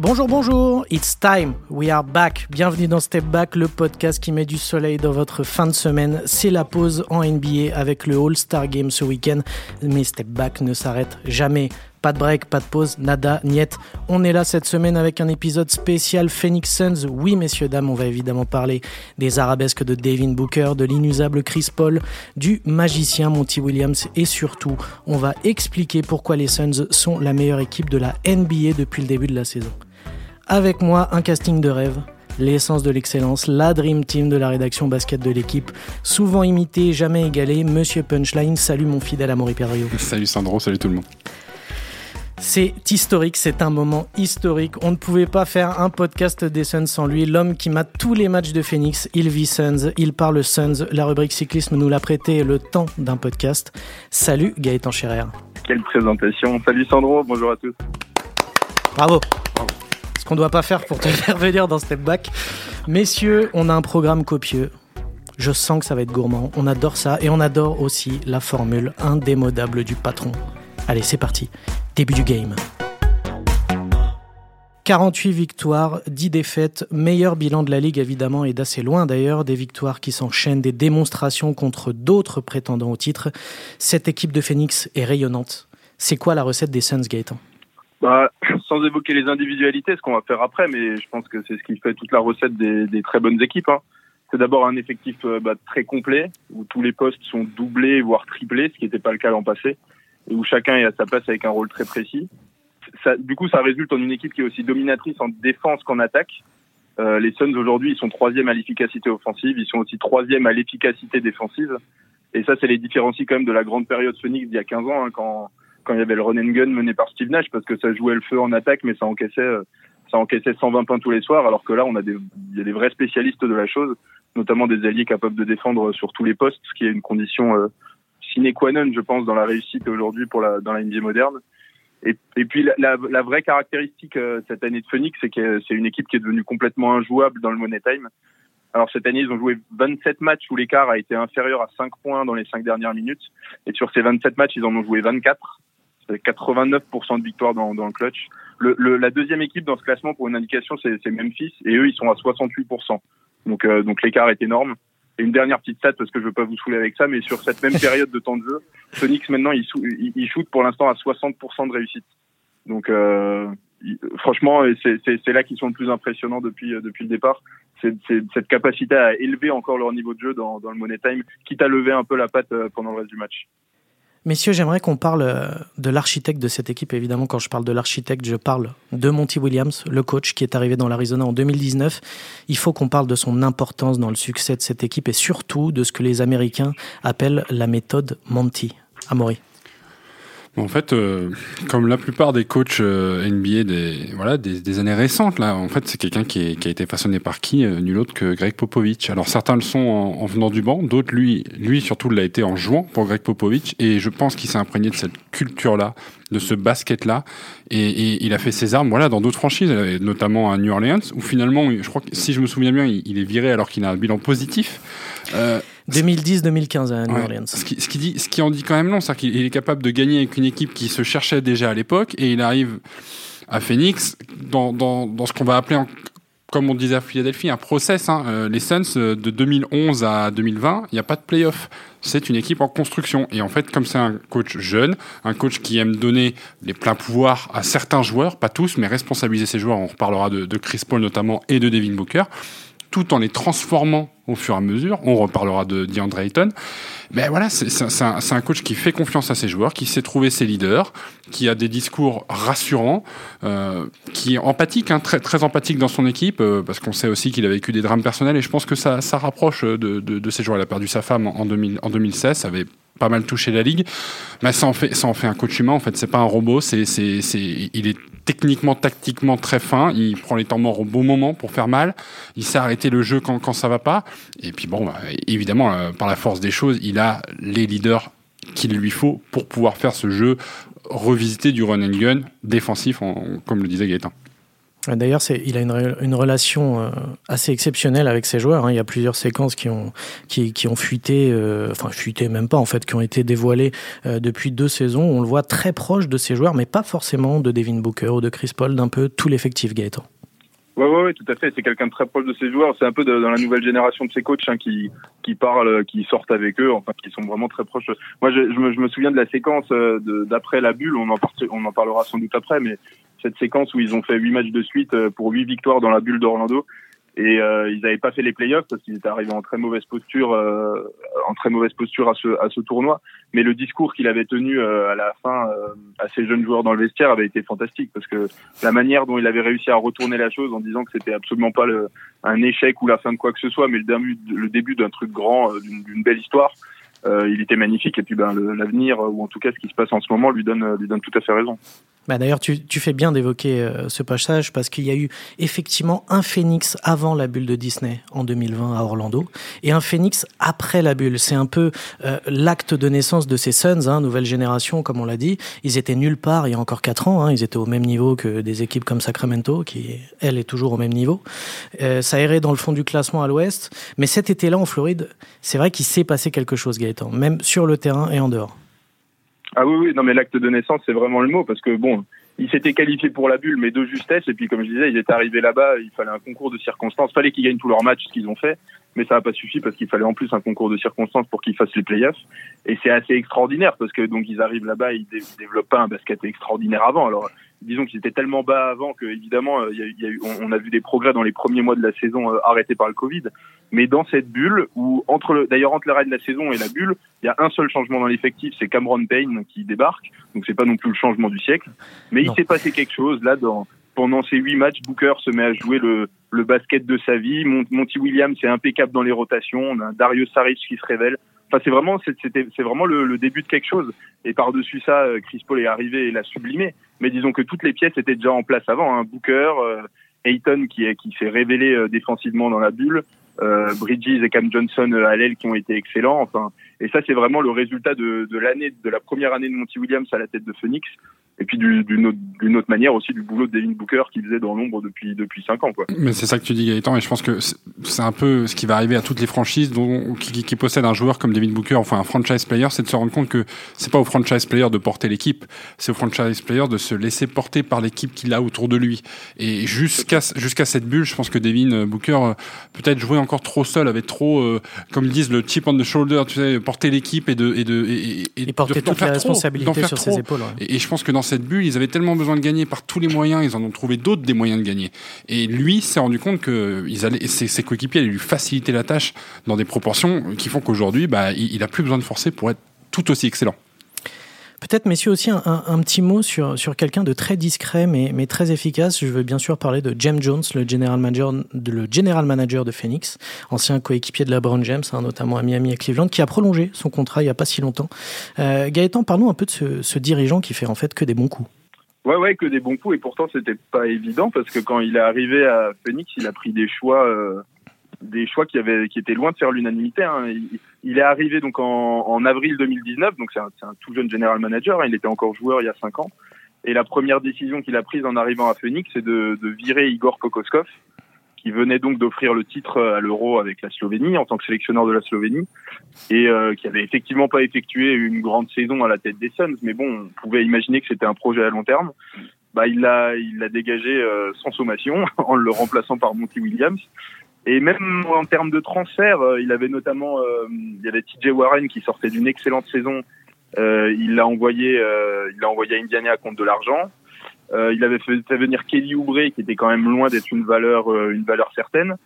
Bonjour, bonjour, it's time, we are back. Bienvenue dans Step Back, le podcast qui met du soleil dans votre fin de semaine. C'est la pause en NBA avec le All-Star Game ce week-end, mais Step Back ne s'arrête jamais. Pas de break, pas de pause, nada, niet. On est là cette semaine avec un épisode spécial Phoenix Suns. Oui, messieurs, dames, on va évidemment parler des arabesques de Devin Booker, de l'inusable Chris Paul, du magicien Monty Williams et surtout, on va expliquer pourquoi les Suns sont la meilleure équipe de la NBA depuis le début de la saison. Avec moi, un casting de rêve, l'essence de l'excellence, la Dream Team de la rédaction basket de l'équipe, souvent imité, jamais égalé, Monsieur Punchline. Salut mon fidèle Amaury Perrio. Salut Sandro, salut tout le monde. C'est historique, c'est un moment historique. On ne pouvait pas faire un podcast des Suns sans lui. L'homme qui mate tous les matchs de Phoenix, il vit Suns, il parle Suns. La rubrique cyclisme nous l'a prêté le temps d'un podcast. Salut Gaëtan Scherer. Quelle présentation. Salut Sandro, bonjour à tous. Bravo. Qu'on ne doit pas faire pour te faire venir dans Step Back. Messieurs, on a un programme copieux. Je sens que ça va être gourmand. On adore ça et on adore aussi la formule indémodable du patron. Allez, c'est parti. Début du game. 48 victoires, 10 défaites, meilleur bilan de la ligue évidemment et d'assez loin d'ailleurs, des victoires qui s'enchaînent, des démonstrations contre d'autres prétendants au titre. Cette équipe de Phoenix est rayonnante. C'est quoi la recette des Suns, Gaëtan? Bah, Sans évoquer les individualités, ce qu'on va faire après, mais je pense que c'est ce qui fait toute la recette des, des très bonnes équipes. Hein. C'est d'abord un effectif euh, bah, très complet, où tous les postes sont doublés, voire triplés, ce qui n'était pas le cas l'an passé et où chacun est à sa place avec un rôle très précis. Ça, du coup, ça résulte en une équipe qui est aussi dominatrice en défense qu'en attaque. Euh, les Suns aujourd'hui, ils sont troisième à l'efficacité offensive, ils sont aussi troisième à l'efficacité défensive. Et ça, c'est les différencie quand même de la grande période Phoenix d'il y a 15 ans, hein, quand quand il y avait le run gun mené par Steve Nash, parce que ça jouait le feu en attaque, mais ça encaissait euh, ça encaissait 120 points tous les soirs, alors que là, on a des il y a des vrais spécialistes de la chose, notamment des alliés capables de défendre sur tous les postes, ce qui est une condition euh, sine qua non, je pense, dans la réussite aujourd'hui pour la, dans la NBA moderne. Et, et puis la, vraie caractéristique euh, cette année de Phoenix, c'est que c'est une équipe qui est devenue complètement injouable dans le Money Time. Alors cette année, ils ont joué 27 matchs où l'écart a été inférieur à 5 points dans les 5 dernières minutes. Et sur ces 27 matchs, ils en ont joué 24. C'est 89% de victoire dans, dans le clutch. Le, le, la deuxième équipe dans ce classement, pour une indication, c'est Memphis. Et eux, ils sont à 68%. Donc, euh, donc l'écart est énorme. Et une dernière petite stat parce que je veux pas vous saouler avec ça, mais sur cette même période de temps de jeu, Phoenix maintenant il, il, shoot pour l'instant à 60% de réussite. Donc euh, franchement, c'est là qu'ils sont le plus impressionnants depuis depuis le départ. C'est cette capacité à élever encore leur niveau de jeu dans, dans le money time, quitte à lever un peu la patte euh, pendant le reste du match. Messieurs, j'aimerais qu'on parle euh, de l'architecte de cette équipe. Évidemment, quand je parle de l'architecte, je parle de Monty Williams, le coach qui est arrivé dans l'Arizona en 2019. Il faut qu'on parle de son importance dans le succès de cette équipe et surtout de ce que les Américains appellent la méthode Monty. Amaury. En fait, euh, comme la plupart des coachs euh, NBA des voilà des, des, années récentes, là, en fait, c'est quelqu'un qui, a été façonné par qui euh, Nul autre que Greg Popovich. Alors certains le sont en, en venant du banc, d'autres lui lui surtout l'a été en jouant pour Greg Popovich. Et je pense qu'il s'est imprégné de cette culture-là, de ce basket-là, et, il a fait ses armes voilà dans d'autres franchises, notamment à New Orleans, où finalement, je crois que si je me souviens bien, il est viré alors qu'il a un bilan positif. 2010-2015 à New Orleans. Ce qui, ce qui, dit, ce qui en dit quand même long, c'est qu'il est capable de gagner avec une équipe qui se cherchait déjà à l'époque et il arrive à Phoenix dans, dans, dans ce qu'on va appeler, en, comme on disait à Philadelphie, un process. Hein. Euh, les Suns, euh, de 2011 à 2020, il n'y a pas de playoff. C'est une équipe en construction. Et en fait, comme c'est un coach jeune, un coach qui aime donner les pleins pouvoirs à certains joueurs, pas tous, mais responsabiliser ses joueurs, on reparlera de, de Chris Paul notamment et de Devin Booker, tout en les transformant au fur et à mesure. On reparlera de DeAndre Ayton. Mais voilà, c'est un, coach qui fait confiance à ses joueurs, qui sait trouver ses leaders, qui a des discours rassurants, euh, qui est empathique, hein, très, très empathique dans son équipe, euh, parce qu'on sait aussi qu'il a vécu des drames personnels, et je pense que ça, rapproche de, de, de ces joueurs. Il a perdu sa femme en, 2000, en 2016, ça avait pas mal touché la ligue, mais ça en fait, ça en fait un coach humain. En fait, c'est pas un robot. C'est, il est techniquement, tactiquement très fin. Il prend les temps morts au bon moment pour faire mal. Il sait arrêter le jeu quand, quand ça va pas. Et puis bon, bah, évidemment, euh, par la force des choses, il a les leaders qu'il lui faut pour pouvoir faire ce jeu revisité du run and gun défensif, en, comme le disait Gaëtan. D'ailleurs, il a une, relation euh, assez exceptionnelle avec ses joueurs. Hein. Il y a plusieurs séquences qui ont, fuité, euh, enfin fuité même pas en fait, qui ont été dévoilées euh, depuis deux saisons. On le voit très proche de ses joueurs, mais pas forcément de Devin Booker ou de Chris Paul, d'un peu tout l'effectif Gaëtan. Oui, ouais, ouais, tout à fait. C'est quelqu'un de très proche de ses joueurs. C'est un peu dans la nouvelle génération de ses coachs hein, qui parlent, qui sortent avec eux, enfin qui sont vraiment très proches. Moi, je, je, me, je me, souviens de la séquence d'après la bulle. On en, on en parlera sans doute après, mais cette séquence où ils ont fait huit matchs de suite euh, pour huit victoires dans la bulle d'Orlando. Et euh, ils n'avaient pas fait les playoffs parce qu'ils étaient arrivés en très mauvaise posture euh, en très mauvaise posture à ce à ce tournoi. Mais le discours qu'il avait tenu à la fin à ces jeunes joueurs dans le vestiaire avait été fantastique parce que la manière dont il avait réussi à retourner la chose en disant que c'était absolument pas le, un échec ou la fin de quoi que ce soit mais le début le début d'un truc grand d'une belle histoire il était magnifique. Et puis ben l'avenir ou en tout cas ce qui se passe en ce moment lui donne lui donne tout à fait raison. Bah D'ailleurs, tu, tu, fais bien d'évoquer euh, ce passage parce qu'il y a eu effectivement un phénix avant la bulle de Disney en 2020 à Orlando et un phénix après la bulle. C'est un peu euh, l'acte de naissance de ces Suns, hein, nouvelle génération, comme on l'a dit. Ils étaient nulle part il y a encore quatre ans. Hein, ils étaient au même niveau que des équipes comme Sacramento, qui elle est toujours au même niveau. Euh, ça errait dans le fond du classement à l'Ouest, mais cet été-là en Floride, c'est vrai qu'il s'est passé quelque chose, Gaëtan, même sur le terrain et en dehors. Ah oui, oui, non, mais l'acte de naissance, c'est vraiment le mot, parce que bon, ils s'étaient qualifiés pour la bulle, mais de justesse, et puis comme je disais, ils étaient arrivés là-bas, il fallait un concours de circonstances, fallait qu'ils gagnent tous leurs matchs, ce qu'ils ont fait, mais ça n'a pas suffi parce qu'il fallait en plus un concours de circonstances pour qu'ils fassent les playoffs, et c'est assez extraordinaire, parce que donc ils arrivent là-bas, ils, développent pas un basket extraordinaire avant, alors disons qu'ils étaient tellement bas avant que évidemment euh, il y a, eu, on, a vu des progrès dans les premiers mois de la saison euh, arrêtés par le Covid. Mais dans cette bulle où entre le d'ailleurs entre l'arrêt de la saison et la bulle il y a un seul changement dans l'effectif c'est Cameron Payne qui débarque. Donc c'est pas non plus le changement du siècle. Mais il s'est passé quelque chose là dans pendant ces huit matchs Booker se met à jouer le, le basket de sa vie. Monty Williams c'est impeccable dans les rotations. On a Dario Saric qui se révèle Enfin, c'est vraiment, c'était, c'est vraiment le, le, début de quelque chose. Et par-dessus ça, euh, Chris Paul est arrivé et l'a sublimé. Mais disons que toutes les pièces étaient déjà en place avant. Hein. Booker, euh, qui, est, qui s'est révélé euh, défensivement dans la bulle, euh, Bridges et Cam Johnson à l'aile qui ont été excellents. Enfin, et ça, c'est vraiment le résultat de, de l'année, de la première année de Monty Williams à la tête de Phoenix et puis d'une autre, autre, manière aussi du boulot de Devin Booker qui faisait dans l'ombre depuis depuis cinq ans quoi. Mais c'est ça que tu dis Gaëtan et je pense que c'est un peu ce qui va arriver à toutes les franchises dont, qui, qui, possèdent un joueur comme Devin Booker, enfin un franchise player, c'est de se rendre compte que c'est pas au franchise player de porter l'équipe, c'est au franchise player de se laisser porter par l'équipe qu'il a autour de lui. Et jusqu'à jusqu'à cette bulle, je pense que Devin Booker peut-être jouait encore trop seul, avait trop, euh, comme ils disent, le chip on the shoulder, tu sais, porter l'équipe et de et de et, et, porter toutes les responsabilités sur ses épaules. Et, et je pense que dans cette bulle, ils avaient tellement besoin de gagner par tous les moyens, ils en ont trouvé d'autres des moyens de gagner. Et lui s'est rendu compte que ses coéquipiers allaient lui faciliter la tâche dans des proportions qui font qu'aujourd'hui, bah, il, il a plus besoin de forcer pour être tout aussi excellent. Peut-être, messieurs, aussi un, petit mot sur, quelqu'un de très discret mais, très efficace. Je veux bien sûr parler de James Jones, le general manager de, Phoenix, ancien coéquipier de LeBron James, hein, notamment à Miami et Cleveland, qui a prolongé son contrat il n'y a pas si longtemps. Euh, Gaëtan, parlons un peu de ce, ce dirigeant qui fait en fait que des bons coups. Ouais, ouais, que des bons coups. Et pourtant, c'était pas évident parce que quand il est arrivé à Phoenix, il a pris des choix, euh, des choix qui avaient, qui étaient loin de faire l'unanimité. Hein. Il, est arrivé donc en, en avril 2019, donc c'est un, un, tout jeune general manager. Hein. Il était encore joueur il y a cinq ans. Et la première décision qu'il a prise en arrivant à Phoenix, c'est de, de virer Igor Kokoskov, qui venait donc d'offrir le titre à l'Euro avec la Slovénie en tant que sélectionneur de la Slovénie et euh, qui avait effectivement pas effectué une grande saison à la tête des Suns, mais bon, on pouvait imaginer que c'était un projet à long terme. Bah, il l'a, il l'a dégagé euh, sans sommation en le remplaçant par Monty Williams. Et même en termes de transfert, euh, il avait notamment, euh, il y avait TJ Warren qui sortait d'une excellente saison. Euh, il l'a envoyé, il l'a envoyé à Indiana contre de l'argent. Il avait fait, venir Kelly Oubre, qui était quand même loin d'être une valeur, une valeur certaine.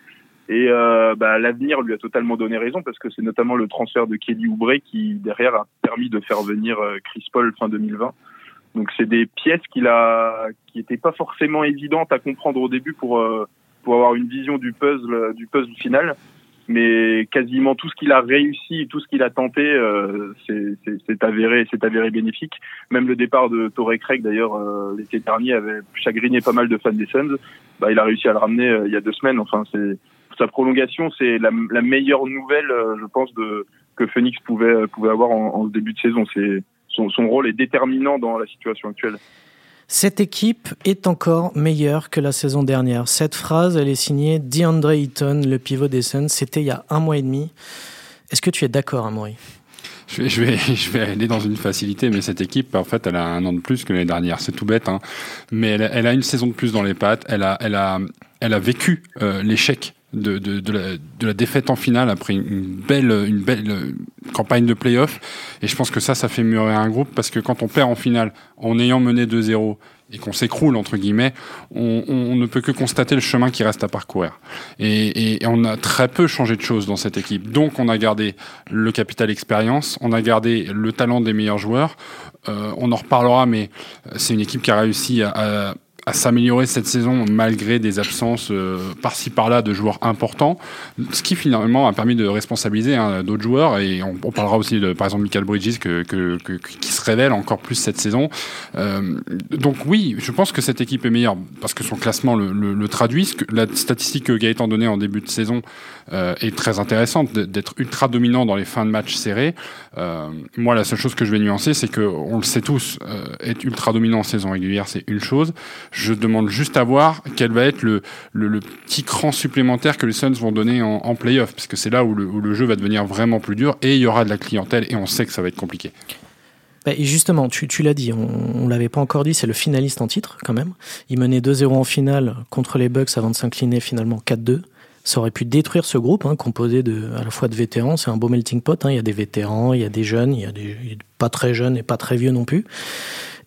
Et euh, bah, l'avenir lui a totalement donné raison parce que c'est notamment le transfert de Kelly Oubre qui derrière a permis de faire venir Chris Paul fin 2020. Donc c'est des pièces qu'il a, qui n'étaient pas forcément évidentes à comprendre au début pour euh, pour avoir une vision du puzzle du puzzle final mais quasiment tout ce qu'il a réussi, tout ce qu'il a tenté, euh, c'est avéré, c'est avéré bénéfique. Même le départ de Torrey Craig, d'ailleurs, euh, l'été dernier, avait chagriné pas mal de fans des Suns. Bah, il a réussi à le ramener euh, il y a deux semaines. Enfin, c'est sa prolongation, c'est la, la, meilleure nouvelle, euh, je pense, de que Phoenix pouvait pouvait avoir en, en début de saison. C'est son, son rôle est déterminant dans la situation actuelle. Cette équipe est encore meilleure que la saison dernière. Cette phrase, elle est signée DeAndre Eaton, le pivot des Suns. C'était il y a un mois et demi. Est-ce que tu es d'accord, Amaury? Je vais, je, vais, je vais aller dans une facilité, mais cette équipe, en fait, elle a un an de plus que l'année dernière. C'est tout bête, hein. mais elle, a une saison de plus dans les pattes. Elle a, elle a, elle a vécu euh, l'échec de, de, de, la, de, la, défaite en finale après une belle, une belle campagne de playoff. Et je pense que ça, ça fait mûrir un groupe parce que quand on perd en finale en ayant mené 2-0 et qu'on s'écroule entre guillemets, on, on, ne peut que constater le chemin qui reste à parcourir. Et, et, on a très peu changé de choses dans cette équipe. Donc on a gardé le capital expérience, on a gardé le talent des meilleurs joueurs. Euh, on en reparlera, mais c'est une équipe qui a réussi à, à à s'améliorer cette saison malgré des absences euh, par-ci par-là de joueurs importants, ce qui finalement a permis de responsabiliser hein, d'autres joueurs et on, on, parlera aussi de par exemple Michael Bridges que, que, que, qui se révèle encore plus cette saison. Euh, donc oui, je pense que cette équipe est meilleure parce que son classement le, le, le traduit. Ce que, la statistique que Gaëtan donnait en début de saison euh, est très intéressante d'être ultra dominant dans les fins de match serrés. Euh, moi, la seule chose que je vais nuancer, c'est que on le sait tous, euh, être ultra dominant en saison régulière, c'est une chose. Je demande juste à voir quel va être le, petit cran supplémentaire que les Suns vont donner en, en playoff, parce que c'est là où le, jeu va devenir vraiment plus dur et il y aura de la clientèle et on sait que ça va être compliqué. Bah, justement, tu, tu l'as dit, on, on l'avait pas encore dit, c'est le finaliste en titre quand même. Il menait 2-0 en finale contre les Bucks avant de s'incliner finalement 4-2 ça aurait pu détruire ce groupe, hein, composé de, à la fois de vétérans. C'est un beau melting pot. Hein. Il y a des vétérans, il y a des jeunes, il y a des pas très jeunes et pas très vieux non plus.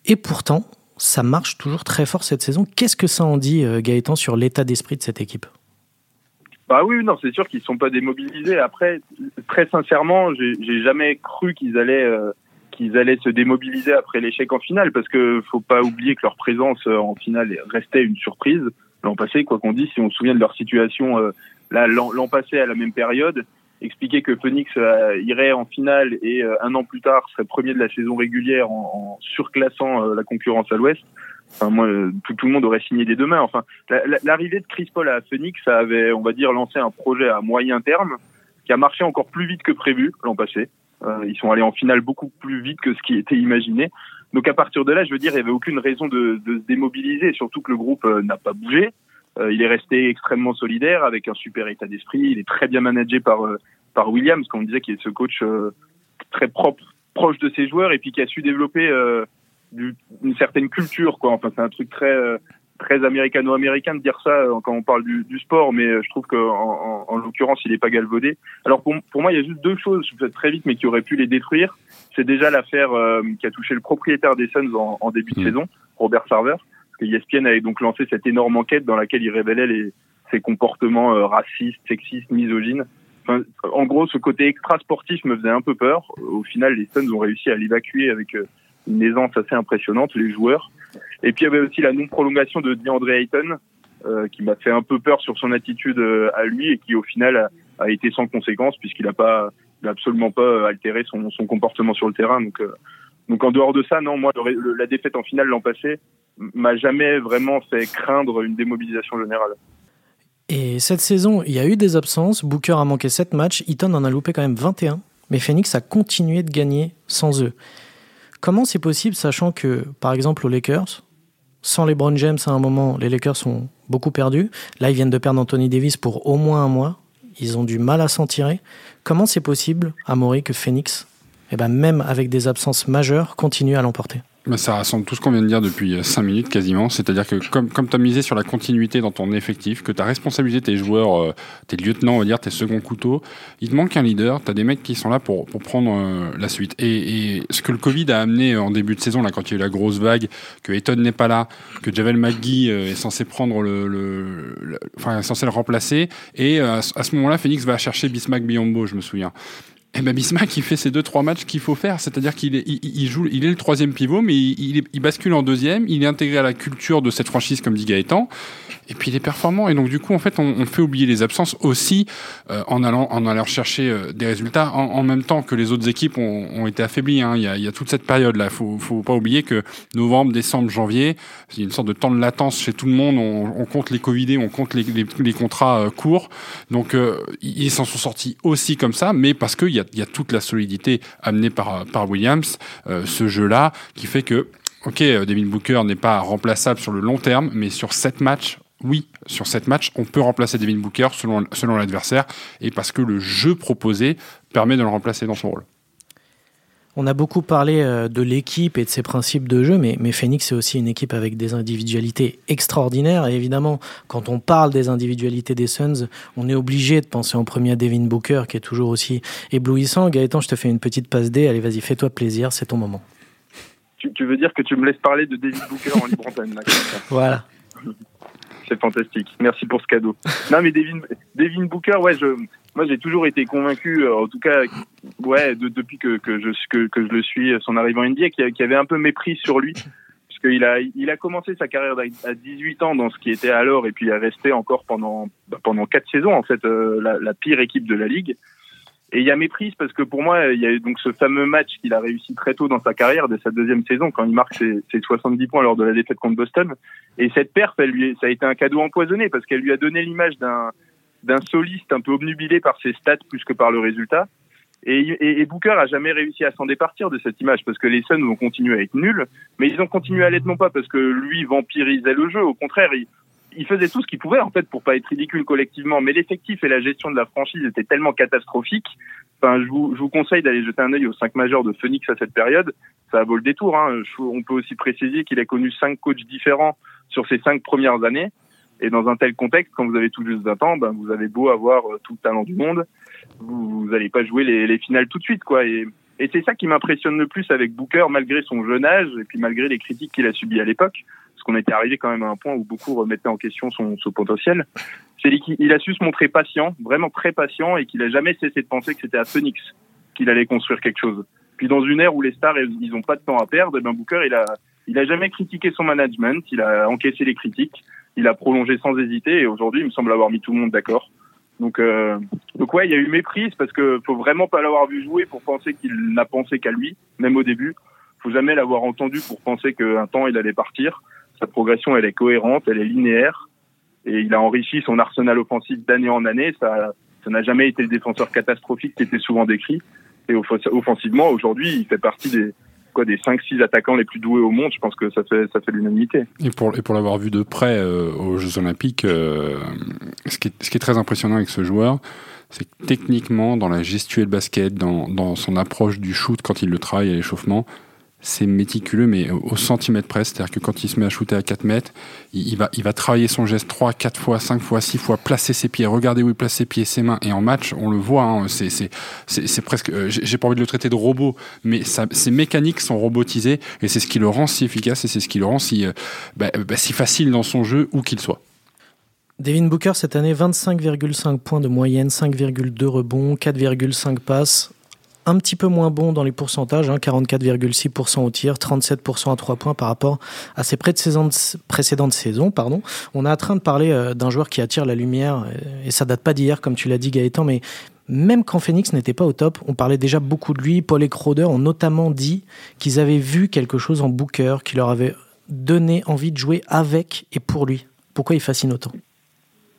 Et pourtant, ça marche toujours très fort cette saison. Qu'est-ce que ça en dit, euh, Gaëtan, sur l'état d'esprit de cette équipe? Bah oui, non, c'est sûr qu'ils sont pas démobilisés. Après, très sincèrement, j'ai jamais cru qu'ils allaient euh, qu'ils allaient se démobiliser après l'échec en finale, parce que faut pas oublier que leur présence euh, en finale restait une surprise l'an passé, quoi qu'on dise, si on se souvient de leur situation l'an passé à la même période, expliquer que Phoenix euh, irait en finale et euh, un an plus tard serait premier de la saison régulière en, en surclassant euh, la concurrence à l'Ouest. Enfin, moi, tout, tout, le monde aurait signé des deux mains. Enfin, l'arrivée de Chris Paul à Phoenix, avait, on va dire, lancé un projet à moyen terme qui a marché encore plus vite que prévu l'an passé. Euh, ils sont allés en finale beaucoup plus vite que ce qui était imaginé. Donc à partir de là, je veux dire, il n'y avait aucune raison de, de, se démobiliser, surtout que le groupe euh, n'a pas bougé. Euh, il est resté extrêmement solidaire, avec un super état d'esprit. Il est très bien managé par par Williams, comme on disait, qui est ce coach très propre, proche de ses joueurs, et puis qui a su développer du, une certaine culture. Quoi. Enfin, c'est un truc très très américano-américain de dire ça euh, quand on parle du, du sport, mais euh, je trouve qu'en en, en l'occurrence, il n'est pas galvaudé. Alors pour, pour moi, il y a juste deux choses, je fais très vite, mais qui auraient pu les détruire. C'est déjà l'affaire euh, qui a touché le propriétaire des Suns en, en début de mmh. saison, Robert Sarver, parce que ESPN avait donc lancé cette énorme enquête dans laquelle il révélait les, ses comportements euh, racistes, sexistes, misogynes. Enfin, en gros, ce côté extra sportif me faisait un peu peur. Au final, les Suns ont réussi à l'évacuer avec une aisance assez impressionnante, les joueurs. Et puis il y avait aussi la non-prolongation de DeAndre Ayton, euh, qui m'a fait un peu peur sur son attitude euh, à lui et qui au final a, été sans conséquence puisqu'il n'a pas, il a absolument pas euh, altéré son, son, comportement sur le terrain. Donc, euh, donc en dehors de ça, non, moi le, la défaite en finale l'an passé m'a jamais vraiment fait craindre une démobilisation générale. Et cette saison, il y a eu des absences. Booker a manqué 7 matchs, Eaton en a loupé quand même 21. Mais Phoenix a continué de gagner sans eux. Comment c'est possible, sachant que, par exemple, aux Lakers, sans LeBron James à un moment, les Lakers sont beaucoup perdus. Là, ils viennent de perdre Anthony Davis pour au moins un mois. Ils ont du mal à s'en tirer. Comment c'est possible, Amaury, que Phoenix, eh ben, même avec des absences majeures, continue à l'emporter? Ça rassemble tout ce qu'on vient de dire depuis 5 euh, minutes quasiment. C'est-à-dire que comme, comme tu as misé sur la continuité dans ton effectif, que tu as responsabilisé tes joueurs, euh, tes lieutenants, on va dire, tes seconds couteaux, il te manque un leader, tu as des mecs qui sont là pour, pour prendre euh, la suite. Et, et, ce que le Covid a amené en début de saison, là, quand il y a eu la grosse vague, que Eton n'est pas là, que Javel McGee est censé prendre le, le, enfin, est censé le remplacer, et à, à ce moment-là, Phoenix va chercher Bismack Biombo, je me souviens. Et ben Bismack, il fait ces deux trois matchs qu'il faut faire, c'est-à-dire qu'il est, il, il, joue, il est le troisième pivot, mais il, il, bascule en deuxième. Il est intégré à la culture de cette franchise, comme dit Gaëtan. Et puis il est performant. Et donc du coup, en fait, on, on fait oublier les absences aussi euh, en allant en allant chercher euh, des résultats en, en, même temps que les autres équipes ont, ont été affaiblies. Hein. Il, y a, il y a toute cette période là. Faut faut pas oublier que novembre, décembre, janvier, il y a une sorte de temps de latence chez tout le monde. On, on compte les covidés, on compte les, les, les contrats euh, courts. Donc euh, ils s'en sont sortis aussi comme ça, mais parce qu'il y a, il y a toute la solidité amenée par Williams, euh, ce jeu là qui fait que Ok, Devin Booker n'est pas remplaçable sur le long terme, mais sur 7 matchs, oui, sur 7 matchs, on peut remplacer Devin Booker selon l'adversaire et parce que le jeu proposé permet de le remplacer dans son rôle. On a beaucoup parlé euh, de l'équipe et de ses principes de jeu, mais, mais Phoenix, c'est aussi une équipe avec des individualités extraordinaires. Et évidemment, quand on parle des individualités des Suns, on est obligé de penser en premier à Devin Booker, qui est toujours aussi éblouissant. Gaëtan, je te fais une petite passe D. Allez, vas-y, fais-toi plaisir, c'est ton moment. Tu, veux dire que tu me laisses parler de Devin Booker en libre antenne Voilà. C'est fantastique. Merci pour ce cadeau. Non, mais Devin, Devin Booker, ouais, je, moi j'ai toujours été convaincu, euh, en tout cas, ouais, depuis que, que je que, que, je le suis, son arrivée en NBA, qu'il y avait un peu mépris sur lui, parce qu'il a il a commencé sa carrière à 18 ans dans ce qui était alors, et puis il a resté encore pendant bah, pendant quatre saisons en fait, euh, la, la, pire équipe de la ligue. Et il y a méprise parce que pour moi, il y a eu donc ce fameux match qu'il a réussi très tôt dans sa carrière, de sa deuxième saison, quand il marque ses, ses 70 points lors de la défaite contre Boston. Et cette perf, elle lui, ça a été un cadeau empoisonné parce qu'elle lui a donné l'image d'un d'un soliste un peu obnubilé par ses stats plus que par le résultat. Et, et, Booker a jamais réussi à s'en départir de cette image parce que les Suns ont continué à être nuls, mais ils ont continué à l'être non pas parce que lui vampirisait le jeu, au contraire, il, il faisait tout ce qu'il pouvait en fait pour pas être ridicule collectivement. Mais l'effectif et la gestion de la franchise étaient tellement catastrophiques. Enfin, je vous, je vous conseille d'aller jeter un œil aux cinq majeurs de Phoenix à cette période. Ça vaut le détour. Hein. On peut aussi préciser qu'il a connu cinq coachs différents sur ses cinq premières années. Et dans un tel contexte, quand vous avez tout juste 20 ans, ben vous avez beau avoir euh, tout le talent du monde, vous n'allez pas jouer les, les, finales tout de suite, quoi. Et, et c'est ça qui m'impressionne le plus avec Booker, malgré son jeune âge et puis malgré les critiques qu'il a subies à l'époque, qu'on était arrivé quand même à un point où beaucoup remettaient en question son, son potentiel. C'est qu'il a su se montrer patient, vraiment très patient, et qu'il a jamais cessé de penser que c'était à Phoenix qu'il allait construire quelque chose. Puis dans une ère où les stars ils ont pas de temps à perdre, ben Booker il a il a jamais critiqué son management, il a encaissé les critiques il a prolongé sans hésiter et aujourd'hui, il me semble avoir mis tout le monde d'accord. Donc, euh, donc ouais, il y a eu méprise parce que faut vraiment pas l'avoir vu jouer pour penser qu'il n'a pensé qu'à lui, même au début. Faut jamais l'avoir entendu pour penser qu'un temps il allait partir. Sa progression, elle est cohérente, elle est linéaire et il a enrichi son arsenal offensif d'année en année. Ça, ça n'a jamais été le défenseur catastrophique qui était souvent décrit. Et offensivement, aujourd'hui, il fait partie des, des 5-6 attaquants les plus doués au monde, je pense que ça fait, ça fait l'unanimité. Et pour, et pour l'avoir vu de près euh, aux Jeux Olympiques, euh, ce, qui est, ce qui est très impressionnant avec ce joueur, c'est que techniquement, dans la gestuelle basket, dans, dans son approche du shoot quand il le travaille à l'échauffement, c'est méticuleux, mais au centimètre près. C'est-à-dire que quand il se met à shooter à 4 mètres, il, va, il va travailler son geste 3, 4 fois, 5 fois, 6 fois, placer ses pieds, regarder où il place ses pieds, ses mains. Et en match, on le voit, hein, c'est presque. Euh, j'ai pas envie de le traiter de robot, mais ses mécaniques sont robotisées et c'est ce qui le rend si efficace et c'est ce qui le rend si, euh, bah, bah, si facile dans son jeu, où qu'il soit. Devin Booker, cette année, 25,5 points de moyenne, 5,2 rebonds, 4,5 passes, un petit peu moins bon dans les pourcentages, hein, 44,6% au tir, 37% à 3 points par rapport à ses précédentes saisons. Pardon. On est en train de parler euh, d'un joueur qui attire la lumière, euh, et ça date pas d'hier, comme tu l'as dit Gaëtan, mais même quand Phoenix n'était pas au top, on parlait déjà beaucoup de lui. Paul et Crowder ont notamment dit qu'ils avaient vu quelque chose en Booker qui leur avait donné envie de jouer avec et pour lui. Pourquoi il fascine autant?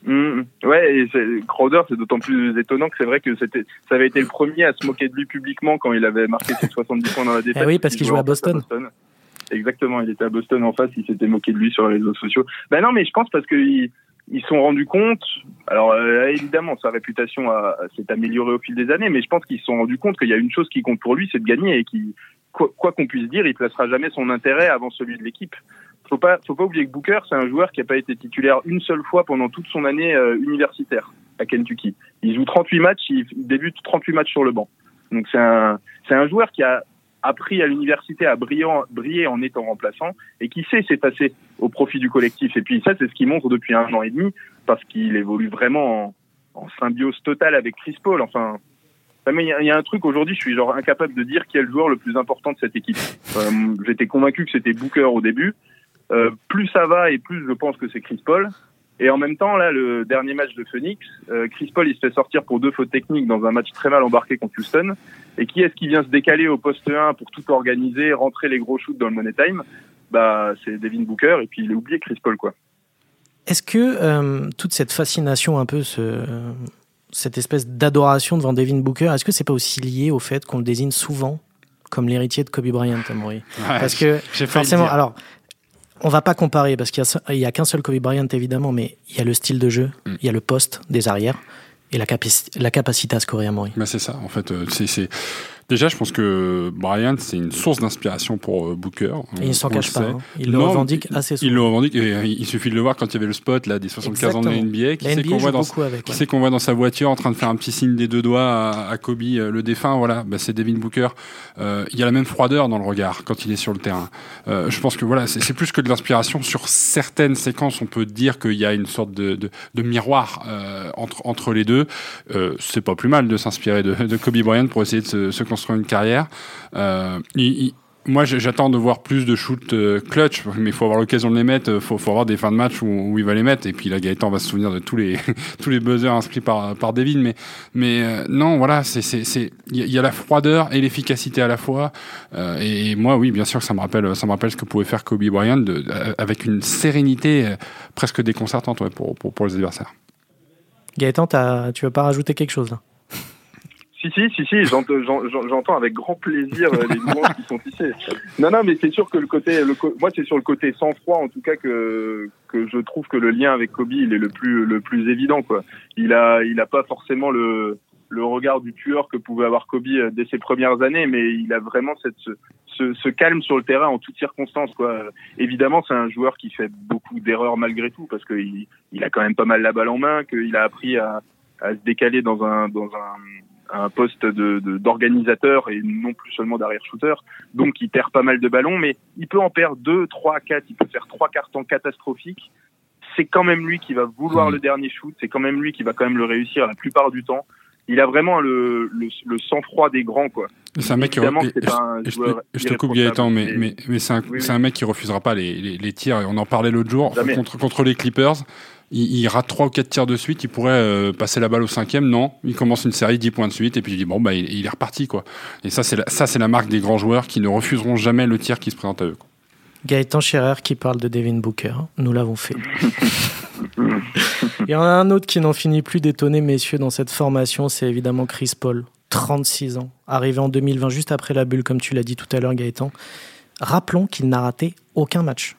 Mmh. Ouais, et Crowder, c'est d'autant plus étonnant que c'est vrai que c'était, ça avait été le premier à se moquer de lui publiquement quand il avait marqué ses 70 points dans la défaite. Eh oui, parce qu'il jouait à Boston. Exactement, il était à Boston en face, il s'était moqué de lui sur les réseaux sociaux. Ben non, mais je pense parce qu'ils ils sont rendus compte. Alors euh, évidemment, sa réputation s'est améliorée au fil des années, mais je pense qu'ils se sont rendus compte qu'il y a une chose qui compte pour lui, c'est de gagner et qui, quoi qu'on puisse dire, il placera jamais son intérêt avant celui de l'équipe faut pas, faut pas oublier que Booker, c'est un joueur qui n'a pas été titulaire une seule fois pendant toute son année euh, universitaire à Kentucky. Il joue 38 matchs, il, débute 38 matchs sur le banc. Donc c'est un, c'est un joueur qui a appris à l'université à briller, en étant remplaçant et qui sait s'effacer au profit du collectif. Et puis ça, c'est ce qu'il montre depuis un an et demi parce qu'il évolue vraiment en, en, symbiose totale avec Chris Paul. Enfin, il y, a un truc aujourd'hui, je suis genre incapable de dire qui est le joueur le plus important de cette équipe. J'étais convaincu que c'était Booker au début. Euh, plus ça va et plus je pense que c'est Chris Paul. Et en même temps, là, le dernier match de Phoenix, euh, Chris Paul, il se fait sortir pour deux fautes techniques dans un match très mal embarqué contre Houston. Et qui est-ce qui vient se décaler au poste 1 pour tout organiser, rentrer les gros shoots dans le money time? Bah, c'est Devin Booker et puis il est oublié Chris Paul, quoi. Est-ce que euh, toute cette fascination, un peu ce, cette espèce d'adoration devant Devin Booker, est-ce que c'est pas aussi lié au fait qu'on le désigne souvent comme l'héritier de Kobe Bryant, Amaury? Parce que forcément, alors, on va pas comparer parce qu'il y a, qu'un seul Kobe Bryant évidemment, mais il y a le style de jeu, mm. il y a le poste des arrières et la, la capacité à scorer, Amaury. Mais c'est ça, en fait, euh, c'est Déjà, je pense que Bryant, c'est une source d'inspiration pour euh, Booker. Et il s'en cache pas. Hein. Il le revendique assez souvent. Il le revendique. Et il suffit de le voir quand il y avait le spot là, des 75 ans de NBA. Qui sait qu'on voit, dans, qu'on voit dans sa voiture en train de faire un petit signe des deux doigts à, Kobe, euh, le défunt. Voilà, bah, c'est Devin Booker. Euh, il y a la même froideur dans le regard quand il est sur le terrain. Euh, je pense que voilà, c'est plus que de l'inspiration. Sur certaines séquences, on peut dire qu'il y a une sorte de, de, de miroir entre, entre les deux. c'est pas plus mal de s'inspirer de, de, Kobe Bryant pour essayer de se, se construire une carrière. Euh, moi, j'attends de voir plus de shoots euh, clutch, mais il faut avoir l'occasion de les mettre. Il euh, faut, avoir des fins de match où, il va les mettre. Et puis là, Gaëtan va se souvenir de tous les tous les buzzers inscrits par David. Mais non, voilà, il y, a la froideur et l'efficacité à la fois. et, moi, oui, bien sûr, ça me rappelle ça me rappelle ce que pouvait faire Kobe Bryant avec une sérénité presque déconcertante pour, les adversaires. Gaëtan, tu veux pas rajouter quelque chose là? Si, si, si, si, j'entends avec grand plaisir euh, les nuances qui sont tissées. Non, non, mais c'est sûr que le côté, le, moi, c'est sur le côté sans froid, en tout cas, que, que je trouve que le lien avec Kobe, il est le plus, le plus évident, quoi. Il a, il a pas forcément le, le regard du tueur que pouvait avoir Kobe euh, dès ses premières années, mais il a vraiment cette, ce, ce, calme sur le terrain en toutes circonstances, quoi. Évidemment, c'est un joueur qui fait beaucoup d'erreurs malgré tout, parce qu'il il a quand même pas mal la balle en main, qu'il a appris à, à se décaler dans un, dans un, un poste de d'organisateur et non plus seulement d'arrière shooter. Donc il perd pas mal de ballons, mais il peut en perdre deux, trois, quatre. Il peut faire trois cartons catastrophiques. C'est quand même lui qui va vouloir mmh. le dernier shoot. C'est quand même lui qui va quand même le réussir la plupart du temps. Il a vraiment le, le, sang-froid des grands, quoi. C'est un mec qui je, te coupe Gaëtan, mais, mais, mais c'est un, un, mec qui refusera pas les, les, les tirs. On en parlait l'autre jour contre, contre les Clippers il, rate trois ou quatre tirs de suite, il pourrait euh, passer la balle au cinquième. Non, il commence une série 10 points de suite et puis il dit bon bah il, est reparti quoi. Et ça c'est la, ça c'est la marque des grands joueurs qui ne refuseront jamais le tir qui se présente à eux. Gaëtan Scherer qui parle de Devin Booker, nous l'avons fait. il y en a un autre qui n'en finit plus d'étonner messieurs dans cette formation, c'est évidemment Chris Paul, 36 ans, arrivé en 2020 juste après la bulle comme tu l'as dit tout à l'heure Gaëtan. Rappelons qu'il n'a raté aucun match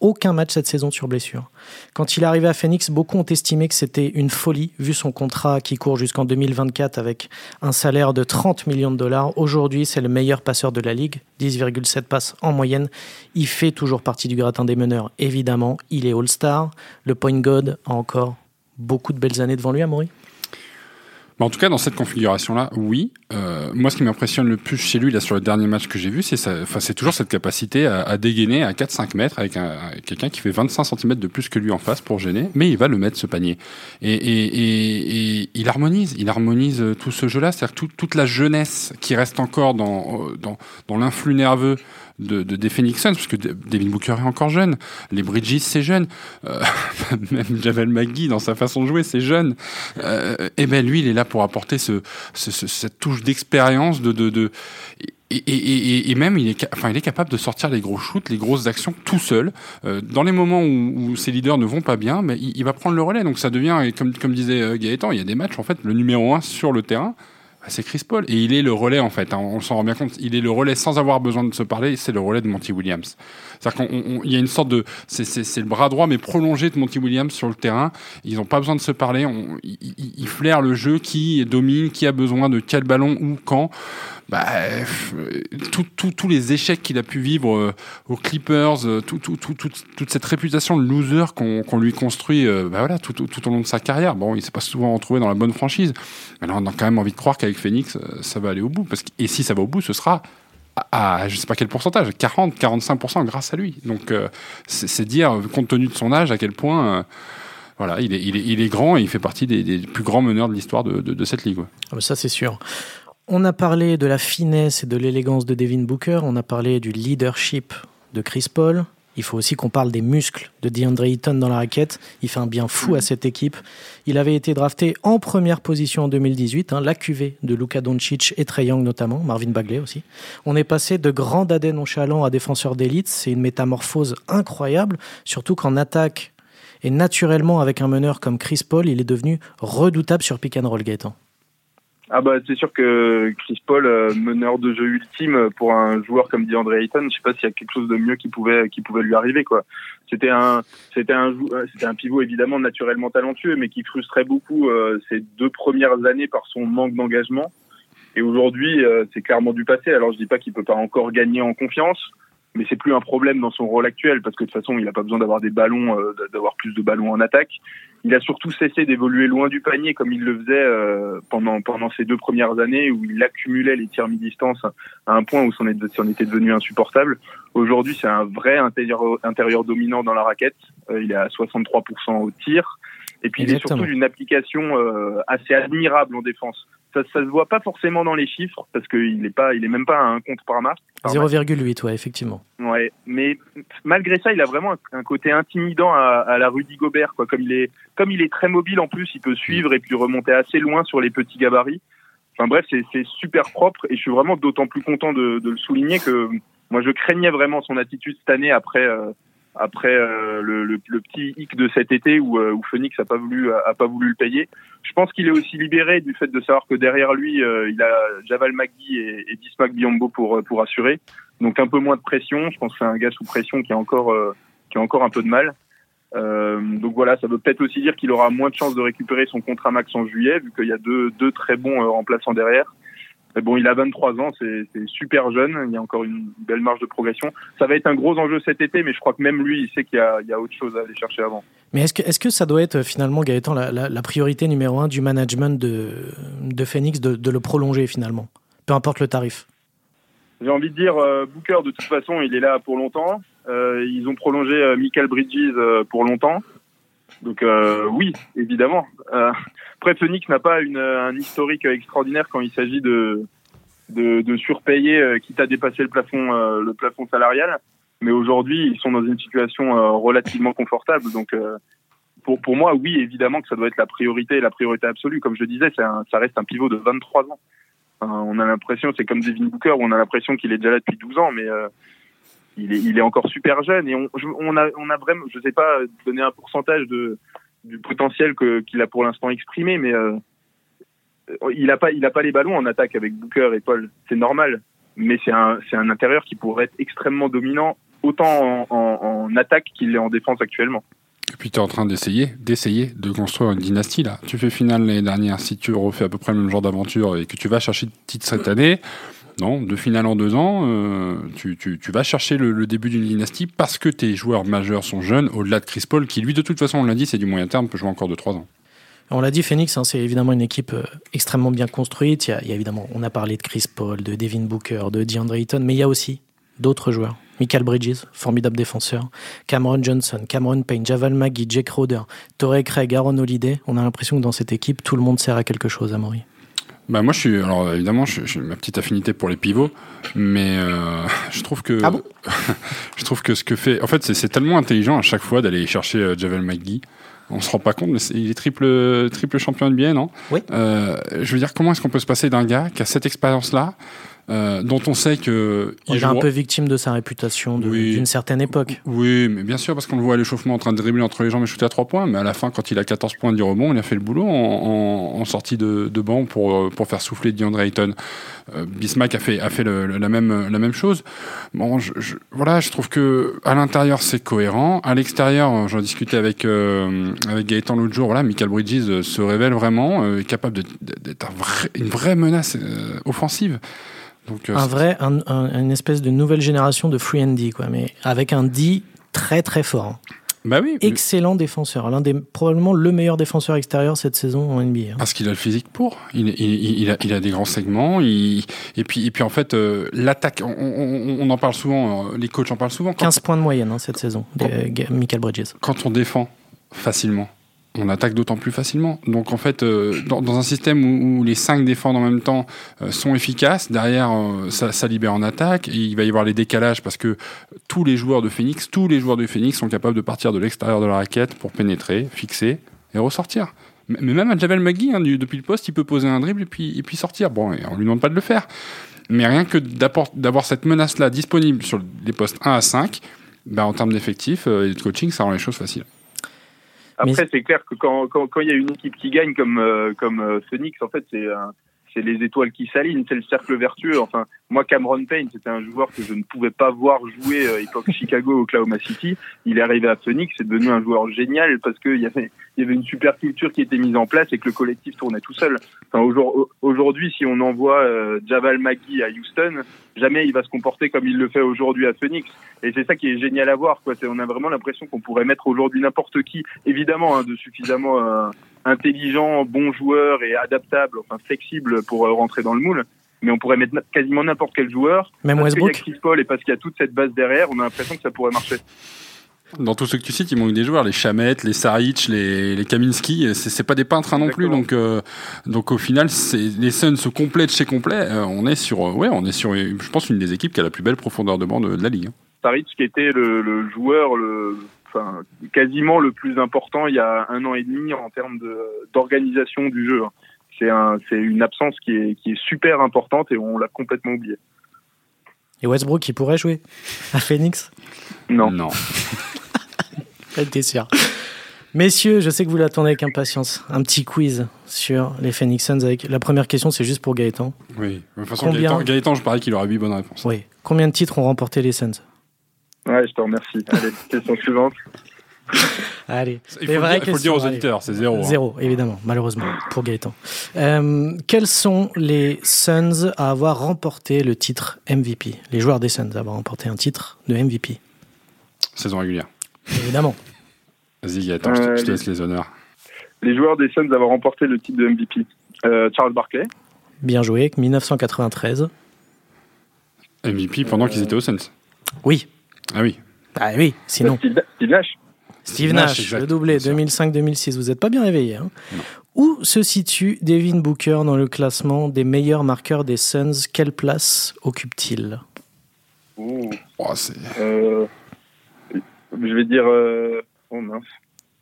aucun match cette saison sur blessure. Quand il est arrivé à Phoenix, beaucoup ont estimé que c'était une folie, vu son contrat qui court jusqu'en 2024 avec un salaire de 30 millions de dollars. Aujourd'hui, c'est le meilleur passeur de la ligue, 10,7 passes en moyenne. Il fait toujours partie du gratin des meneurs, évidemment. Il est All-Star. Le point god a encore beaucoup de belles années devant lui, Amaury? Bah, en tout cas, dans cette configuration-là, oui. Euh, moi, ce qui m'impressionne le plus chez lui, là, sur le dernier match que j'ai vu, c'est c'est toujours cette capacité à, dégainer à 4-5 mètres avec, un, quelqu'un qui fait 25 cm de plus que lui en face pour gêner, mais il va le mettre ce panier. Et, il harmonise, il harmonise tout ce jeu-là, c'est-à-dire toute la jeunesse qui reste encore dans, dans l'influx nerveux de, de, des Phoenix Suns, parce que Devin Booker est encore jeune, les Bridges c'est jeune, euh, même Javel McGee dans sa façon de jouer c'est jeune. Euh, et ben lui il est là pour apporter ce, ce, cette touche d'expérience de, de, et, même il est, enfin, il est capable de sortir les gros shoots, les grosses actions tout seul. Euh, dans les moments où, ses leaders ne vont pas bien, mais il, va prendre le relais. Donc ça devient, comme, comme disait euh, Gaëtan, il y a des matchs en fait le numéro un sur le terrain c'est Chris Paul. Et il est le relais, en fait. Hein. on s'en rend bien compte. Il est le relais sans avoir besoin de se parler. C'est le relais de Monty Williams. C'est-à-dire qu'il y a une sorte de. C'est le bras droit, mais prolongé de Monty Williams sur le terrain. Ils n'ont pas besoin de se parler. Ils, ils flairent le jeu qui domine, qui a besoin de quel ballon ou quand bah, tous les échecs qu'il a pu vivre euh, aux Clippers, euh, tout, tout, toute cette réputation de loser qu'on lui construit euh, bah voilà, tout, au long de sa carrière. Bon, il s'est pas souvent retrouvé dans la bonne franchise. Mais là, on a quand même envie de croire qu'avec Phoenix, ça va aller au bout. Et si ça va au bout, ce sera à, je sais pas quel pourcentage, 40, 45% grâce à lui. Donc, c'est dire, compte tenu de son âge, à quel point voilà, il est, grand et il fait partie des, plus grands meneurs de l'histoire de, de, cette ligue. Ah, ça, c'est sûr. On a parlé de la finesse et de l'élégance de Devin Booker, on a parlé du leadership de Chris Paul. Il faut aussi qu'on parle des muscles de DeAndre Ayton dans la raquette. Il fait un bien fou à cette équipe. Il avait été drafté en première position en 2018, hein, la QV de Luka Doncic et Trey Young notamment, Marvin Bagley aussi. On est passé de grand dadais nonchalant à défenseur d'élite. C'est une métamorphose incroyable, surtout qu'en attaque et naturellement avec un meneur comme Chris Paul, il est devenu redoutable sur pick and roll Gaëtan. Ah bah c'est sûr que Chris Paul, euh, meneur de jeu ultime pour un joueur comme DeAndre Ayton, je sais pas s'il y a quelque chose de mieux qui pouvait qui pouvait lui arriver quoi. C'était un c'était un euh, c'était un pivot évidemment naturellement talentueux, mais qui frustrait beaucoup euh, ses deux premières années par son manque d'engagement. Et aujourd'hui, c'est clairement du passé. Alors je dis pas qu'il peut pas encore gagner en confiance, mais c'est plus un problème dans son rôle actuel parce que de toute façon, il n'a pas besoin d'avoir des ballons, d'avoir plus de ballons en attaque. Il a surtout cessé d'évoluer loin du panier comme il le faisait euh, pendant pendant ces deux premières années où il accumulait les tirs mi-distance à un point où c'en était devenu insupportable. Aujourd'hui, c'est un vrai intérieur, intérieur dominant dans la raquette. Euh, il est à 63% au tir. Et puis il est surtout d'une application euh, assez admirable en défense ça, ça se voit pas forcément dans les chiffres parce qu'il est pas, il est même pas un compte par match. 0,8, ouais, effectivement. Ouais, mais malgré ça, il a vraiment un, côté intimidant à, à, la Rudy Gobert, quoi. Comme il est, comme il est très mobile en plus, il peut suivre et puis remonter assez loin sur les petits gabarits. Enfin bref, c'est super propre et je suis vraiment d'autant plus content de, de, le souligner que moi je craignais vraiment son attitude cette année après. Euh, après euh, le, le, le, petit hic de cet été où, euh, où Phoenix a pas voulu pas voulu le payer. Je pense qu'il est aussi libéré du fait de savoir que derrière lui euh, il a Javal Magui et, et Dismac Biombo pour pour assurer. Donc un peu moins de pression. Je pense que c'est un gars sous pression qui a encore qui a encore un peu de mal. donc voilà, ça veut peut-être aussi dire qu'il aura moins de chances de récupérer son contrat max en juillet vu qu'il y a deux deux très bons remplaçants derrière. Mais bon, il a 23 ans, c'est super jeune, il y a encore une belle marge de progression. Ça va être un gros enjeu cet été, mais je crois que même lui, il sait qu'il y, y, a autre chose à aller chercher avant. Mais est-ce que, est que ça doit être finalement, Gaëtan, la, la, la, priorité numéro un du management de, de Phoenix de, de, le prolonger finalement, peu importe le tarif? J'ai envie de dire, euh, Booker, de toute façon, il est là pour longtemps. Euh, ils ont prolongé euh, Michael Bridges pour longtemps. Donc euh, oui, évidemment. Euh, après, n'a pas une, un historique extraordinaire quand il s'agit de, de, de, surpayer, euh, quitte à dépasser le plafond, euh, le plafond salarial. Mais aujourd'hui, ils sont dans une situation euh, relativement confortable. Donc, pour, pour moi, oui, évidemment que ça doit être la priorité, la priorité absolue. Comme je disais, ça reste un pivot de 23 ans. Enfin, on a l'impression, c'est comme Devin Booker, on a l'impression qu'il est déjà là depuis 12 ans, mais il est, encore super jeune et on, a, vraiment, je sais pas donner un pourcentage du potentiel que qu'il a pour l'instant exprimé, mais euh, il a pas, pas les ballons en attaque avec Booker et Paul, c'est normal, mais c'est un, un intérieur qui pourrait être extrêmement dominant autant en attaque qu'il est en défense actuellement. Et puis tu es en train d'essayer, d'essayer de construire une dynastie là. Tu fais finale l'année dernière, si tu refais à peu près le même genre d'aventure et que tu vas chercher le titre cette année, non, deux finales en deux ans, euh, tu, tu, tu, vas chercher le, début d'une dynastie parce que tes joueurs majeurs sont jeunes, au-delà de Chris Paul, qui lui, de toute façon, on l'a dit, c'est du moyen terme, peut jouer encore de trois ans. On l'a dit, Phoenix, hein, c'est évidemment une équipe euh, extrêmement bien construite. Il y, a, évidemment, on a parlé de Chris Paul, de Devin Booker, de DeAndre Ayton, mais il y a aussi d'autres joueurs. Michael Bridges, formidable défenseur. Cameron Johnson, Cameron Payne, Javal Magui, Jake Roder, Torrey Craig, Aaron Holiday. On a l'impression que dans cette équipe, tout le monde sert à quelque chose, à Maury. Bah moi je suis alors évidemment j'ai ma petite affinité pour les pivots mais euh, je trouve que ah bon? je trouve que ce que fait en fait c'est tellement intelligent à chaque fois d'aller chercher euh, Javel McGee on se rend pas compte mais est, il est triple triple champion NBA non? Oui. Euh, je veux dire comment est-ce qu'on peut se passer d'un gars qui a cette expérience là euh, dont on sait que il, il est un peu victime de sa réputation d'une oui. certaine époque. Oui, mais bien sûr parce qu'on le voit à l'échauffement en train de dribbler entre les jambes et shooter à trois points, mais à la fin quand il a 14 points de rebond, il a fait le boulot en, en, en sortie de, de, banc pour pour faire souffler DeAndre Ayton. Euh, Bismack a fait a fait le, le, la même la même chose. Bon, je, je, voilà, je trouve que à l'intérieur c'est cohérent, à l'extérieur, j'en discutais avec euh, avec Gaëtan l'autre jour. Voilà, Michael Bridges se révèle vraiment euh, capable d'être un vrai, une vraie menace euh, offensive. Donc, un vrai, un, un, une espèce de nouvelle génération de free and D, quoi, mais avec un D très très fort. Bah oui, Excellent défenseur, l'un des probablement le meilleur défenseur extérieur cette saison en NBA. Parce qu'il a le physique pour. Il, il, il, a, il a des grands segments. Et puis et puis en fait euh, l'attaque, on, on, on, en parle souvent, les coachs en parlent souvent. Quand 15 points de moyenne hein, cette saison, Michael Bridges. Quand on défend facilement, on attaque d'autant plus facilement. Donc en fait, euh, dans, un système où, les cinq défendent en même temps euh, sont efficaces, derrière euh, ça, libère en attaque. Et il va y avoir les décalages parce que tous les joueurs de Phoenix, tous les joueurs de Phoenix sont capables de partir de l'extérieur de la raquette pour pénétrer, fixer et ressortir. Mais, même à Javel McGee, hein, depuis le poste, il peut poser un dribble et puis, sortir. Bon, et on lui demande pas de le faire. Mais rien que d'avoir cette menace-là disponible sur les postes 1 à 5, ben, en termes d'effectifs et de coaching, ça rend les choses faciles. Après, c'est clair que quand, quand, quand il y a une équipe qui gagne comme, euh, comme euh, Phoenix, en fait, c'est c'est les étoiles qui s'alignent, c'est le cercle vertueux. Enfin, moi, Cameron Payne, c'était un joueur que je ne pouvais pas voir jouer euh, époque Chicago, Oklahoma City. Il est arrivé à Phoenix, c'est devenu un joueur génial parce qu'il y avait, il y avait une super culture qui était mise en place et que le collectif tournait tout seul. Enfin, aujourd'hui, si on envoie euh, Javal Magui à Houston, jamais il va se comporter comme il le fait aujourd'hui à Phoenix. Et c'est ça qui est génial à voir. Quoi. On a vraiment l'impression qu'on pourrait mettre aujourd'hui n'importe qui, évidemment, hein, de suffisamment euh, intelligent, bon joueur et adaptable, enfin flexible pour euh, rentrer dans le moule. Mais on pourrait mettre quasiment n'importe quel joueur. Même parce Westbrook. qu'il y a Chris Paul et parce qu'il y a toute cette base derrière, on a l'impression que ça pourrait marcher. Dans tous ceux que tu cites, il manque des joueurs, les Chamet, les Saric, les, les Kaminski, c'est pas des peintres hein, non plus, donc euh, donc au final, les Suns se complètent chez complet. Euh, on est sur, ouais, on est sur, je pense une des équipes qui a la plus belle profondeur de banc de, la ligue. Hein. Saric qui était le, le joueur, le, enfin quasiment le plus important il y a un an et demi en termes d'organisation du jeu. Hein. C'est un, c'est une absence qui est qui est super importante et on l'a complètement oublié. Et Westbrook, il pourrait jouer à Phoenix? Non. Non. T'es sûr. Messieurs, je sais que vous l'attendez avec impatience. Un petit quiz sur les Phoenix Suns. Avec... La première question, c'est juste pour Gaëtan. Oui, de toute façon, Gaëtan, Gaëtan, je parie qu'il aura 8 bonnes réponses. Oui. Combien de titres ont remporté les Suns? Ouais, je te remercie. Allez, question suivante. Allez, il faut, dire, il faut le dire aux auditeurs, c'est zéro. Hein. Zéro, évidemment, malheureusement, pour Gaëtan. Euh, quels sont les Suns à avoir remporté le titre MVP Les joueurs des Suns à avoir remporté un titre de MVP Saison régulière. Évidemment. Vas-y, Gaëtan, euh, je, te, laisse les honneurs. Les joueurs des Suns à avoir remporté le titre de MVP. Euh, Charles Barkley. Bien joué, 1993. MVP pendant qu'ils étaient aux Suns. Oui. Ah oui. Ah oui, sinon. Steve, Steve Nash. Steve Nash, le doublé 2005-2006. Vous n'êtes pas bien réveillé. Hein? Où se situe Devin Booker dans le classement des meilleurs marqueurs des Suns? Quelle place occupe-t-il? Oh, c'est... Euh, je vais dire. Euh... Oh mince.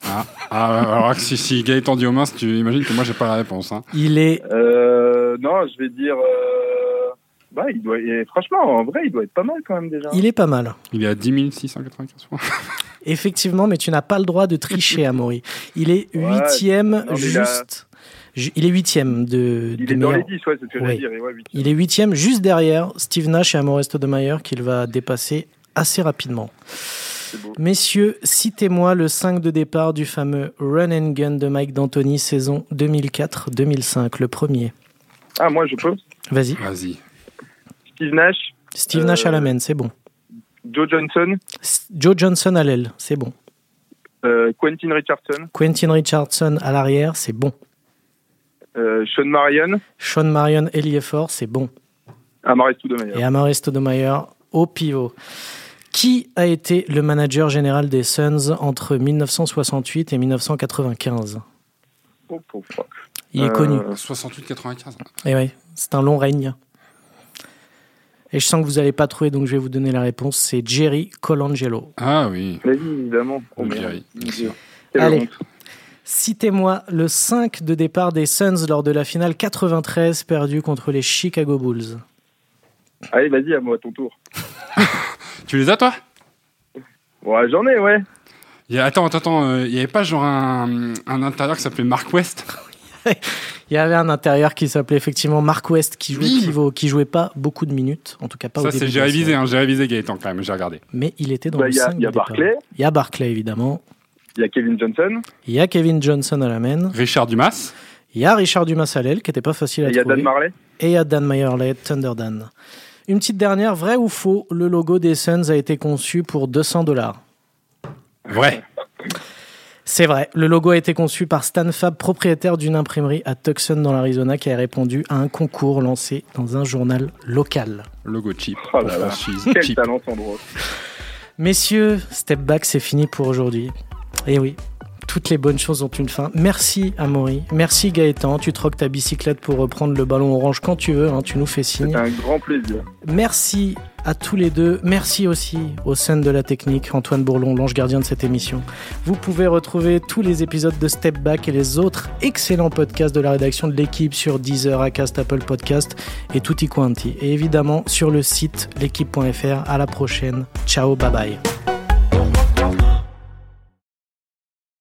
Ah, ah alors si, si Gaëtan dit au mince, tu imagines que moi j'ai pas la réponse. Hein. Il est. Euh, non, je vais dire. Euh... Bah, il doit. franchement, en vrai, il doit être pas mal quand même déjà. Il est pas mal. Il est à 10 695 points. Effectivement, mais tu n'as pas le droit de tricher, Amaury. Il est huitième, ouais, juste. Il est huitième de. Il est dans les 10, ouais, c'est ce que oui. dire. Ouais, il est huitième, juste derrière Steve Nash et Amaury Stoudemire, qu'il va dépasser assez rapidement. Messieurs, citez-moi le 5 de départ du fameux Run and Gun de Mike D'Antoni, saison 2004-2005, le premier. Ah, moi, je peux Vas-y. Vas-y. Steve Nash. Steve Nash à la main, c'est bon. Joe Johnson. Joe Johnson à l'aile, c'est bon. Euh, Quentin Richardson. Quentin Richardson à l'arrière, c'est bon. Euh, Sean Marion. Sean Marion Elieffort, c'est bon. Amare Stoudemire. Et Amare Stoudemire au pivot. Qui a été le manager général des Suns entre 1968 et 1995 oh, oh, fuck. Il est connu. 68-95. Et oui, c'est un long règne. Et je sens que vous n'allez pas trouver, donc je vais vous donner la réponse. C'est Jerry Colangelo. Ah oui. Mais évidemment. Oh, Jerry, bien sûr. Allez. Citez-moi le 5 de départ des Suns lors de la finale 93 perdue contre les Chicago Bulls. Allez, vas-y, à moi, à ton tour. tu les as, toi? Ouais, j'en ai, ouais. Il y a, attends, attends, attends. Il euh, n'y avait pas genre un, un intérieur qui s'appelait Mark West? Il y avait un intérieur qui s'appelait effectivement Mark West qui jouait pivot, qui jouait pas beaucoup de minutes, en tout cas pas Ça, au début. j'ai révisé, hein, j'ai révisé Gaëtan quand même, j'ai regardé. Mais il était dans Bah, le Il y a, 5 il y a. Barclay, Il y a Barclay évidemment. il y a Kevin Johnson, Il y a Kevin Johnson à la main. Richard Dumas. Il y a Richard Dumas à l'aile qui était pas facile à et il y a trouver. Dan Marley. Et il y a Dan Meyerley, Thunder Dan. Une petite dernière, vrai ou faux, le logo des Suns a été conçu pour 200 dollars? Vrai. C'est vrai, le logo a été conçu par Stan Fab, propriétaire d'une imprimerie à Tucson dans l'Arizona, qui a répondu à un concours lancé dans un journal local. Logo cheap. Oh là là, quel cheap. talent Sandro. Messieurs, Step Back, c'est fini pour aujourd'hui. Et oui, toutes les bonnes choses ont une fin. Merci Amaury, merci Gaëtan, tu troques ta bicyclette pour reprendre le ballon orange quand tu veux, hein, tu nous fais signe. C'est un grand plaisir. Merci à tous les deux. Merci aussi aux scènes de la technique, Antoine Bourlon, l'ange gardien de cette émission. Vous pouvez retrouver tous les épisodes de Step Back et les autres excellents podcasts de la rédaction de l'équipe sur Deezer, Acast, Apple Podcast et tutti quanti. Et évidemment sur le site l'équipe.fr. À la prochaine. Ciao, bye bye.